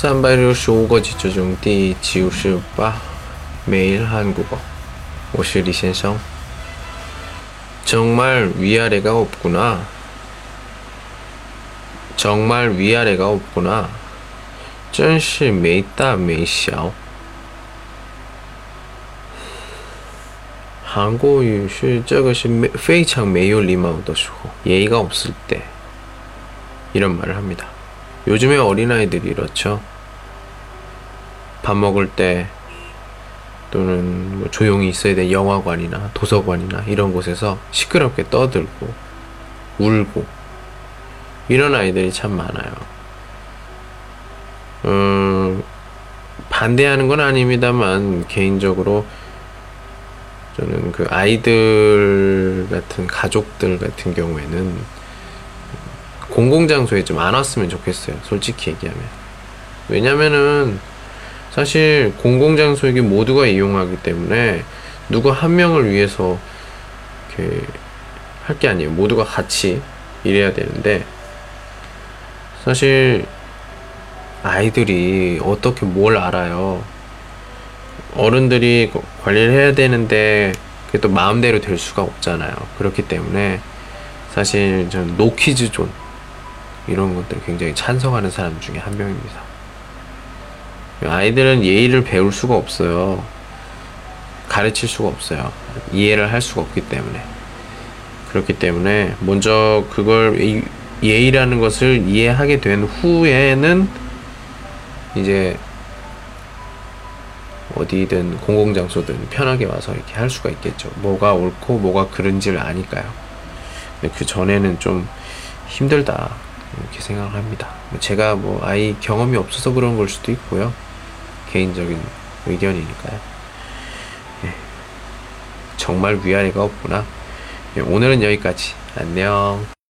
三百六十五个句子中第九十八매일한국어我是李先生 정말 위아래가 없구나. 정말 위아래가 없구나. 真是没大没小.韩国语是这个是非常没有礼貌的时候, 예의가 없을 때 이런 말을 합니다. 요즘에 어린아이들이 이렇죠. 밥 먹을 때 또는 뭐 조용히 있어야 될 영화관이나 도서관이나 이런 곳에서 시끄럽게 떠들고 울고 이런 아이들이 참 많아요. 음, 반대하는 건 아닙니다만 개인적으로 저는 그 아이들 같은 가족들 같은 경우에는 공공장소에 좀 안 왔으면 좋겠어요. 솔직히 얘기하면. 왜냐면은 사실 공공장소이기 모두가 이용하기 때문에 누구 한 명을 위해서 이렇게 할 게 아니에요. 모두가 같이 일해야 되는데 사실 아이들이 어떻게 뭘 알아요. 어른들이 관리를 해야 되는데 그게 또 마음대로 될 수가 없잖아요. 그렇기 때문에 사실 저는 노키즈 존 이런 것들 굉장히 찬성하는 사람 중에 한 명입니다. 아이들은 예의를 배울 수가 없어요. 가르칠 수가 없어요. 이해를 할 수가 없기 때문에. 그렇기 때문에 먼저 그걸 예의라는 것을 이해하게 된 후에는 이제 어디든 공공장소든 편하게 와서 이렇게 할 수가 있겠죠. 뭐가 옳고 뭐가 그른지를 아니까요. 근데 그 전에는 좀 힘들다 이렇게 생각을 합니다. 제가 뭐 아이 경험이 없어서 그런 걸 수도 있고요. 개인적인 의견이니까요. 예. 정말 위아래가 없구나. 예, 오늘은 여기까지. 안녕.